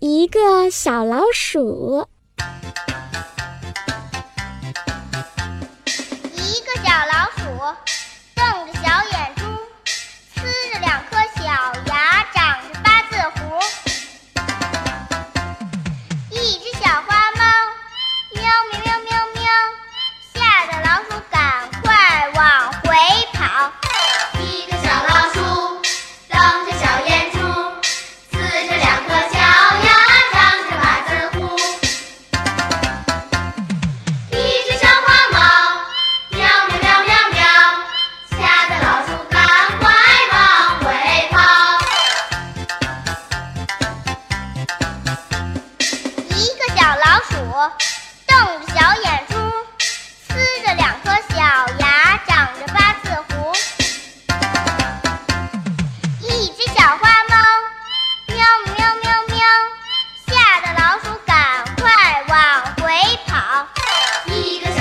一个小老鼠。一个小老鼠。瞪着小眼珠，呲着两颗小牙，长着八字胡。一只小花猫，喵喵喵喵，吓得老鼠赶快往回跑。一个。